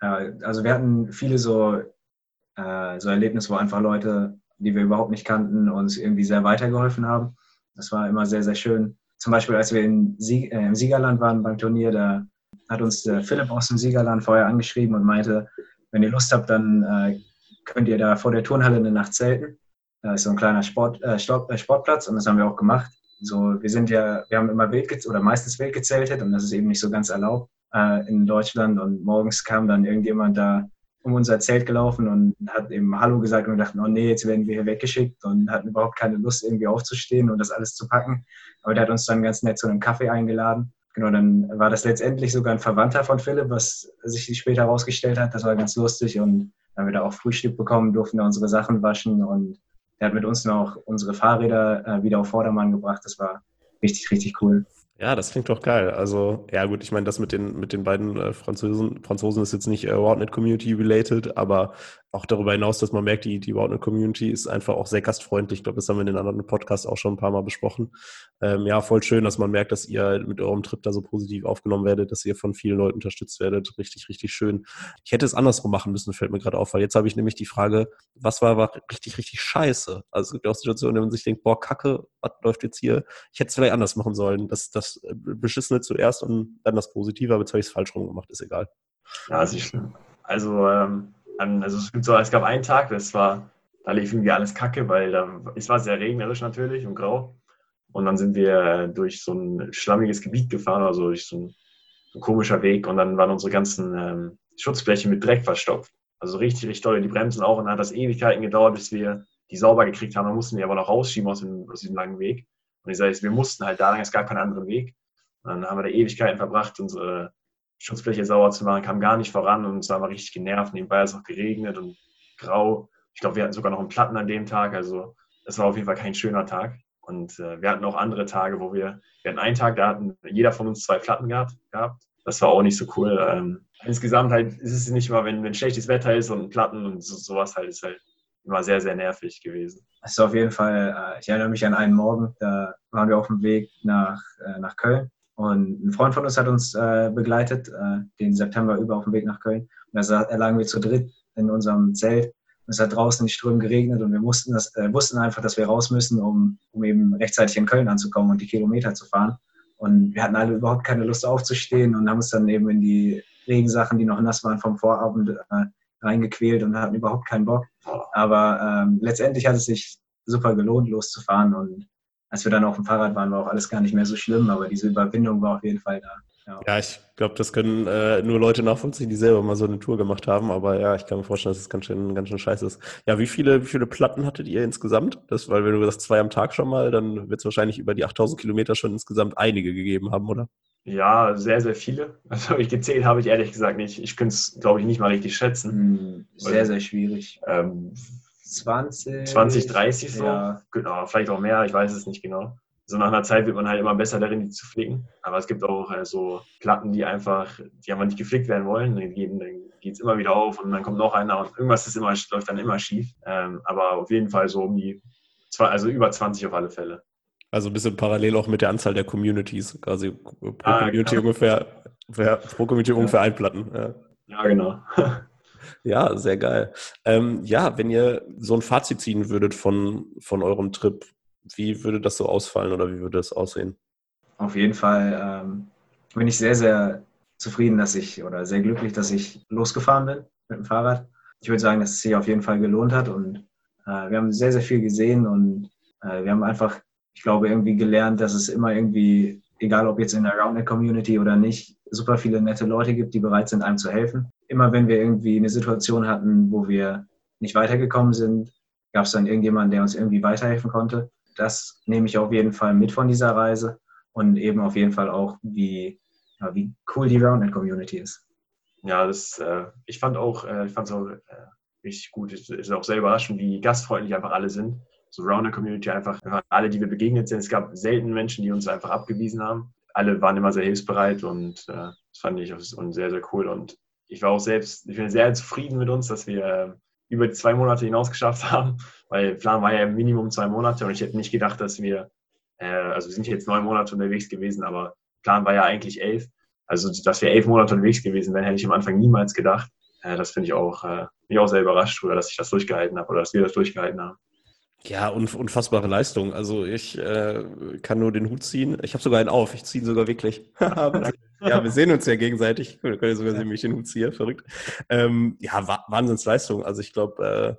Ja, also wir hatten viele so, äh, so Erlebnisse, wo einfach Leute, die wir überhaupt nicht kannten, uns irgendwie sehr weitergeholfen haben. Das war immer sehr, sehr schön. Zum Beispiel, als wir in Sieg, äh, im Siegerland waren beim Turnier, da hat uns der Philipp aus dem Siegerland vorher angeschrieben und meinte, wenn ihr Lust habt, dann äh, könnt ihr da vor der Turnhalle eine Nacht zelten. Da ist so ein kleiner Sport, äh, äh, Sportplatz und das haben wir auch gemacht. So, wir sind ja, wir haben immer wild oder meistens wild gezeltet und das ist eben nicht so ganz erlaubt äh, in Deutschland. Und morgens kam dann irgendjemand da um unser Zelt gelaufen und hat eben Hallo gesagt und dachten, oh nee, jetzt werden wir hier weggeschickt und hatten überhaupt keine Lust, irgendwie aufzustehen und das alles zu packen. Aber der hat uns dann ganz nett zu einem Kaffee eingeladen. Genau, dann war das letztendlich sogar ein Verwandter von Philipp, was sich später herausgestellt hat. Das war ganz lustig und dann haben wir da auch Frühstück bekommen, durften da unsere Sachen waschen und er hat mit uns noch unsere Fahrräder äh, wieder auf Vordermann gebracht. Das war richtig, richtig cool. Ja, das klingt doch geil. Also, ja gut, ich meine, das mit den, mit den beiden äh, Franzosen, Franzosen ist jetzt nicht äh, Roundnet Community related, aber auch darüber hinaus, dass man merkt, die, die Roundnet Community ist einfach auch sehr gastfreundlich. Ich glaube, das haben wir in den anderen Podcasts auch schon ein paar Mal besprochen. Ähm, ja, voll schön, dass man merkt, dass ihr mit eurem Trip da so positiv aufgenommen werdet, dass ihr von vielen Leuten unterstützt werdet. Richtig, richtig schön. Ich hätte es andersrum machen müssen, fällt mir gerade auf, weil jetzt habe ich nämlich die Frage, was war, war richtig, richtig scheiße? Also es gibt ja auch Situationen, wenn man sich denkt, boah, Kacke, was läuft jetzt hier? Ich hätte es vielleicht anders machen sollen. Das, das Beschissene zuerst und dann das Positive, aber jetzt habe ich es falsch rum gemacht, ist egal. Ja, ist nicht schlimm. Also, ähm, also es, gibt so, es gab einen Tag, das war, da lief irgendwie alles kacke, weil da, es war sehr regnerisch natürlich und grau. Und dann sind wir durch so ein schlammiges Gebiet gefahren, also durch so ein, so ein komischer Weg. Und dann waren unsere ganzen ähm, Schutzflächen mit Dreck verstopft. Also richtig, richtig toll. Die Bremsen auch. Und dann hat das Ewigkeiten gedauert, bis wir die sauber gekriegt haben. Dann mussten die aber noch rausschieben aus, dem, aus diesem langen Weg. Und ich sage, wir mussten halt da lang, es gab keinen anderen Weg. Und dann haben wir da Ewigkeiten verbracht, unsere Schutzfläche sauber zu machen, kam gar nicht voran und es war mal richtig genervt. Nebenbei hat es auch geregnet und grau. Ich glaube, wir hatten sogar noch einen Platten an dem Tag. Also das war auf jeden Fall kein schöner Tag. Und äh, wir hatten auch andere Tage, wo wir, wir hatten einen Tag, da hatten jeder von uns zwei Platten gehabt. gehabt. Das war auch nicht so cool. Ähm, insgesamt halt ist es nicht mal, wenn, wenn schlechtes Wetter ist und Platten und so, sowas halt, ist halt immer sehr, sehr nervig gewesen. Es ist auf jeden Fall, äh, ich erinnere mich an einen Morgen, da waren wir auf dem Weg nach, äh, nach Köln und ein Freund von uns hat uns äh, begleitet, äh, den September über auf dem Weg nach Köln. Und da lagen wir zu dritt in unserem Zelt. Und es hat draußen in Strömen geregnet und wir mussten, das, äh, wussten einfach, dass wir raus müssen, um, um eben rechtzeitig in Köln anzukommen und die Kilometer zu fahren. Und wir hatten alle überhaupt keine Lust aufzustehen und haben uns dann eben in die Regensachen, die noch nass waren vom Vorabend, äh, reingequält und hatten überhaupt keinen Bock. Aber ähm, letztendlich hat es sich super gelohnt, loszufahren und als wir dann auf dem Fahrrad waren, war auch alles gar nicht mehr so schlimm, aber diese Überwindung war auf jeden Fall da. Ja, ja ich glaube, das können äh, nur Leute nachvollziehen, die selber mal so eine Tour gemacht haben. Aber ja, ich kann mir vorstellen, dass es ganz schön, ganz schön scheiße ist. Ja, wie viele, wie viele Platten hattet ihr insgesamt? Das, weil wenn du das zwei am Tag schon mal, dann wird es wahrscheinlich über die 8000 Kilometer schon insgesamt einige gegeben haben, oder? Ja, sehr, sehr viele. Also ich gezählt habe ich ehrlich gesagt nicht. Ich könnte es, glaube ich, nicht mal richtig schätzen. Hm, sehr, sehr schwierig. Ähm, 20. 20, 30 so. Ja. Genau, vielleicht auch mehr, ich weiß es nicht genau. So nach einer Zeit wird man halt immer besser darin, die zu flicken. Aber es gibt auch äh, so Platten, die einfach, die einfach nicht geflickt werden wollen. Dann geht es immer wieder auf und dann kommt noch einer und irgendwas ist immer, läuft dann immer schief. Ähm, aber auf jeden Fall so um die, zwei, also über 20 auf alle Fälle. Also ein bisschen parallel auch mit der Anzahl der Communities. Quasi pro ah, Community genau. ungefähr, pro Community ja. ungefähr ein Platten. Ja, ja genau. Ja, sehr geil. Ähm, ja, wenn ihr so ein Fazit ziehen würdet von, von eurem Trip, wie würde das so ausfallen oder wie würde das aussehen? Auf jeden Fall ähm, bin ich sehr, sehr zufrieden, dass ich oder sehr glücklich, dass ich losgefahren bin mit dem Fahrrad. Ich würde sagen, dass es sich auf jeden Fall gelohnt hat und äh, wir haben sehr, sehr viel gesehen und äh, wir haben einfach, ich glaube, irgendwie gelernt, dass es immer irgendwie, egal ob jetzt in der Roundnet Community oder nicht, super viele nette Leute gibt, die bereit sind, einem zu helfen immer wenn wir irgendwie eine Situation hatten, wo wir nicht weitergekommen sind, gab es dann irgendjemanden, der uns irgendwie weiterhelfen konnte. Das nehme ich auf jeden Fall mit von dieser Reise und eben auf jeden Fall auch, wie, ja, wie cool die Roundnet Community ist. Ja, das, äh, ich fand auch, äh, ich fand es auch äh, richtig gut. Es ist auch sehr überraschend, wie gastfreundlich einfach alle sind. So Roundnet Community einfach, einfach alle, die wir begegnet sind. Es gab selten Menschen, die uns einfach abgewiesen haben. Alle waren immer sehr hilfsbereit und äh, das fand ich und sehr, sehr cool. Und ich war auch selbst, ich bin sehr zufrieden mit uns, dass wir äh, über die zwei Monate hinaus geschafft haben, weil Plan war ja Minimum zwei Monate und ich hätte nicht gedacht, dass wir, äh, also wir sind jetzt neun Monate unterwegs gewesen, aber Plan war ja eigentlich elf. Also, dass wir elf Monate unterwegs gewesen wären, hätte ich am Anfang niemals gedacht. Äh, das finde ich auch, äh, mich auch sehr überrascht, oder dass ich das durchgehalten habe oder dass wir das durchgehalten haben. Ja, unfassbare Leistung. Also ich äh, kann nur den Hut ziehen. Ich habe sogar einen auf. Ich ziehe ihn sogar wirklich. ja, wir sehen uns ja gegenseitig. Könnt ihr sogar sehen, wie ich den Hut ziehe. Verrückt. Ähm, ja, Wahnsinnsleistung. Also ich glaube,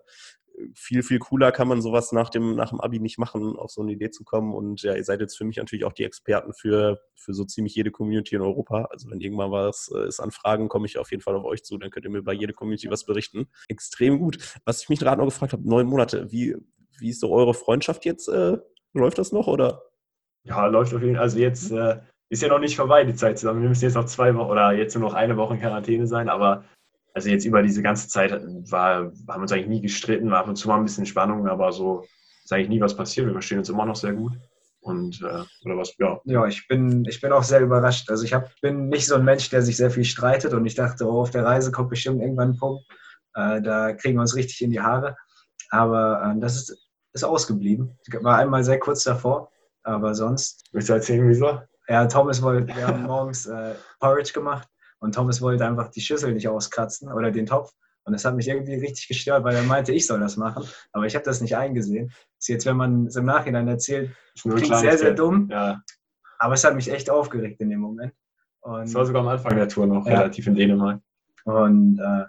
viel, viel cooler kann man sowas nach dem, nach dem Abi nicht machen, auf so eine Idee zu kommen. Und ja, ihr seid jetzt für mich natürlich auch die Experten für, für so ziemlich jede Community in Europa. Also wenn irgendwann was äh, ist an Fragen, komme ich auf jeden Fall auf euch zu. Dann könnt ihr mir bei jeder Community was berichten. Extrem gut. Was ich mich gerade noch gefragt habe, neun Monate, wie, wie ist so eure Freundschaft jetzt? Äh, läuft das noch oder? Ja, läuft auf jeden Fall. Also jetzt äh, ist ja noch nicht vorbei, die Zeit zusammen. Wir müssen jetzt noch zwei Wochen oder jetzt nur noch eine Woche in Quarantäne sein, aber also jetzt über diese ganze Zeit war, haben wir uns eigentlich nie gestritten, war ab und zu mal ein bisschen Spannung, aber so ist eigentlich nie was passiert. Wir verstehen uns immer noch sehr gut. Und äh, oder was, ja. Ja, ich bin, ich bin auch sehr überrascht. Also ich hab, bin nicht so ein Mensch, der sich sehr viel streitet und ich dachte, oh, auf der Reise kommt bestimmt irgendwann ein Punkt, äh, da kriegen wir uns richtig in die Haare. Aber äh, das ist, ist ausgeblieben. War einmal sehr kurz davor, aber sonst. Willst du erzählen, wieso? Ja, Thomas wollte, wir haben morgens äh, Porridge gemacht und Thomas wollte einfach die Schüssel nicht auskratzen oder den Topf. Und das hat mich irgendwie richtig gestört, weil er meinte, ich soll das machen. Aber ich habe das nicht eingesehen. Ist jetzt, wenn man es im Nachhinein erzählt, klingt sehr, sehr dumm. Ja. Aber es hat mich echt aufgeregt in dem Moment. Und, das war sogar am Anfang der Tour noch ja. relativ in Dänemark. Und äh,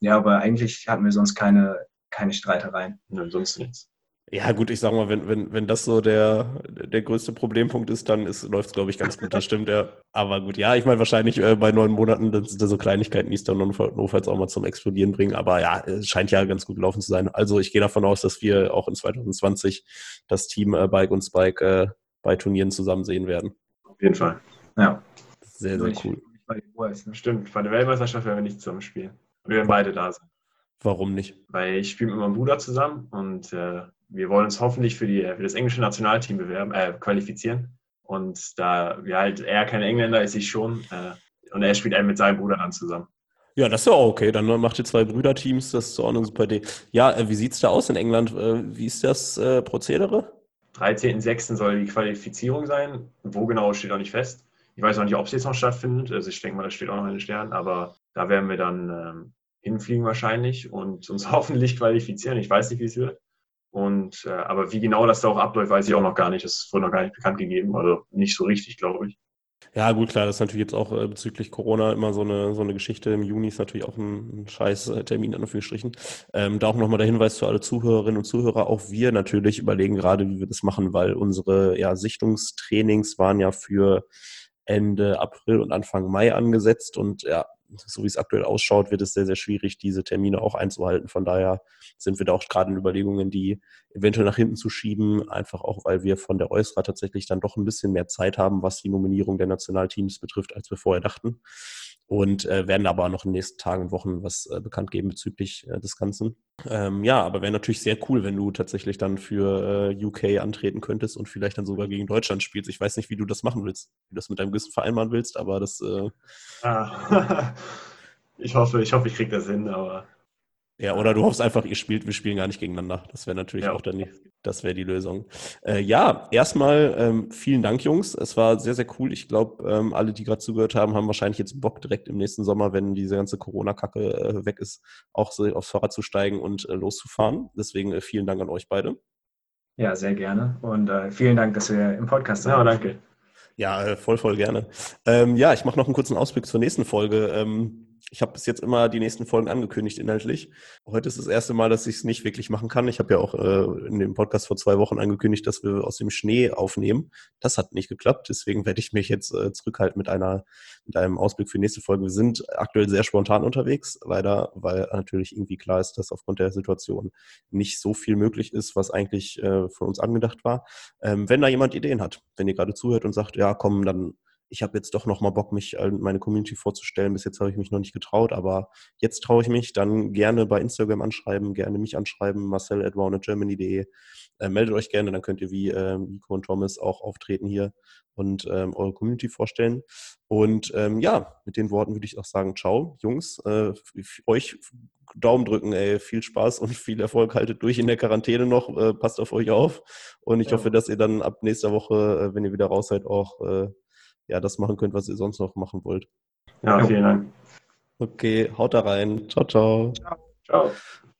ja, aber eigentlich hatten wir sonst keine, keine Streitereien. Nein, sonst nichts. Ja, gut, ich sag mal, wenn, wenn, wenn das so der, der größte Problempunkt ist, dann läuft es, glaube ich, ganz gut. Das stimmt, ja. Aber gut, ja, ich meine, wahrscheinlich äh, bei neun Monaten, das sind so Kleinigkeiten, die es dann notfalls auch mal zum Explodieren bringen. Aber ja, es scheint ja ganz gut gelaufen zu sein. Also ich gehe davon aus, dass wir auch in 2020 das Team äh, Bike und Spike äh, bei Turnieren zusammen sehen werden. Auf jeden Fall. Ja. Sehr, sehr cool. Stimmt, bei der Weltmeisterschaft werden wir nicht zusammen spielen. Wir werden beide da sein. Warum nicht? Weil ich spiele mit meinem Bruder zusammen und äh, wir wollen uns hoffentlich für, die, für das englische Nationalteam bewerben, äh, qualifizieren. Und da wir halt er kein Engländer ist, ich schon. Äh, und er spielt eben mit seinem Bruder dann zusammen. Ja, das ist ja auch okay. Dann macht ihr zwei Brüderteams, das ist auch eine super Idee. Ja, äh, wie sieht es da aus in England? Äh, wie ist das äh, Prozedere? 13.06. soll die Qualifizierung sein. Wo genau steht auch nicht fest. Ich weiß auch nicht, ob es jetzt noch stattfindet. Also ich denke mal, das steht auch noch in den Sternen, aber da werden wir dann ähm, hinfliegen wahrscheinlich und uns hoffentlich qualifizieren. Ich weiß nicht, wie es wird. Und äh, aber wie genau das da auch abläuft, weiß ich auch noch gar nicht. Das wurde noch gar nicht bekannt gegeben, also nicht so richtig, glaube ich. Ja, gut, klar, das ist natürlich jetzt auch äh, bezüglich Corona immer so eine, so eine Geschichte. Im Juni ist natürlich auch ein, ein scheiß äh, Termin, an Anführungsstrichen. Ähm, da auch nochmal der Hinweis zu alle Zuhörerinnen und Zuhörer. Auch wir natürlich überlegen gerade, wie wir das machen, weil unsere ja, Sichtungstrainings waren ja für Ende April und Anfang Mai angesetzt und ja, so wie es aktuell ausschaut, wird es sehr, sehr schwierig, diese Termine auch einzuhalten. Von daher sind wir da auch gerade in Überlegungen, die eventuell nach hinten zu schieben, einfach auch, weil wir von der Äußerer tatsächlich dann doch ein bisschen mehr Zeit haben, was die Nominierung der Nationalteams betrifft, als wir vorher dachten. Und äh, werden aber noch in den nächsten Tagen und Wochen was äh, bekannt geben bezüglich äh, des Ganzen. Ähm, ja, aber wäre natürlich sehr cool, wenn du tatsächlich dann für äh, UK antreten könntest und vielleicht dann sogar gegen Deutschland spielst. Ich weiß nicht, wie du das machen willst, wie du das mit deinem gewissen Verein machen willst, aber das. Äh, ah. ich hoffe, ich hoffe, ich kriege das hin, aber ja, oder du hoffst einfach, ihr spielt, wir spielen gar nicht gegeneinander. Das wäre natürlich ja. auch dann die, das wäre die Lösung. Äh, ja, erstmal ähm, vielen Dank, Jungs. Es war sehr, sehr cool. Ich glaube, ähm, alle, die gerade zugehört haben, haben wahrscheinlich jetzt Bock, direkt im nächsten Sommer, wenn diese ganze Corona-Kacke äh, weg ist, auch so aufs Fahrrad zu steigen und äh, loszufahren. Deswegen äh, vielen Dank an euch beide. Ja, sehr gerne. Und äh, vielen Dank, dass wir im Podcast sind. Ja, danke. Ja, äh, voll, voll gerne. Ähm, ja, ich mache noch einen kurzen Ausblick zur nächsten Folge. Ich habe bis jetzt immer die nächsten Folgen angekündigt inhaltlich. Heute ist das erste Mal, dass ich es nicht wirklich machen kann. Ich habe ja auch äh, in dem Podcast vor zwei Wochen angekündigt, dass wir aus dem Schnee aufnehmen. Das hat nicht geklappt. Deswegen werde ich mich jetzt äh, zurückhalten mit einer mit einem Ausblick für die nächste Folge. Wir sind aktuell sehr spontan unterwegs, leider, weil natürlich irgendwie klar ist, dass aufgrund der Situation nicht so viel möglich ist, was eigentlich äh, von uns angedacht war. Ähm, wenn da jemand Ideen hat, wenn ihr gerade zuhört und sagt, ja, komm, dann ich habe jetzt doch nochmal Bock, mich meine Community vorzustellen. Bis jetzt habe ich mich noch nicht getraut, aber jetzt traue ich mich. Dann gerne bei Instagram anschreiben, gerne mich anschreiben, marcel at roundedgermany.de. Äh, meldet euch gerne, dann könnt ihr wie äh, Nico und Thomas auch auftreten hier und ähm, eure Community vorstellen. Und ähm, ja, mit den Worten würde ich auch sagen, ciao, Jungs. Äh, euch Daumen drücken, ey. Viel Spaß und viel Erfolg. Haltet durch in der Quarantäne noch. Äh, passt auf euch auf. Und ich ja. hoffe, dass ihr dann ab nächster Woche, äh, wenn ihr wieder raus seid, auch äh, ja, das machen könnt, was ihr sonst noch machen wollt. Ja, vielen Dank. Okay, haut da rein. Ciao, ciao. Ciao. ciao.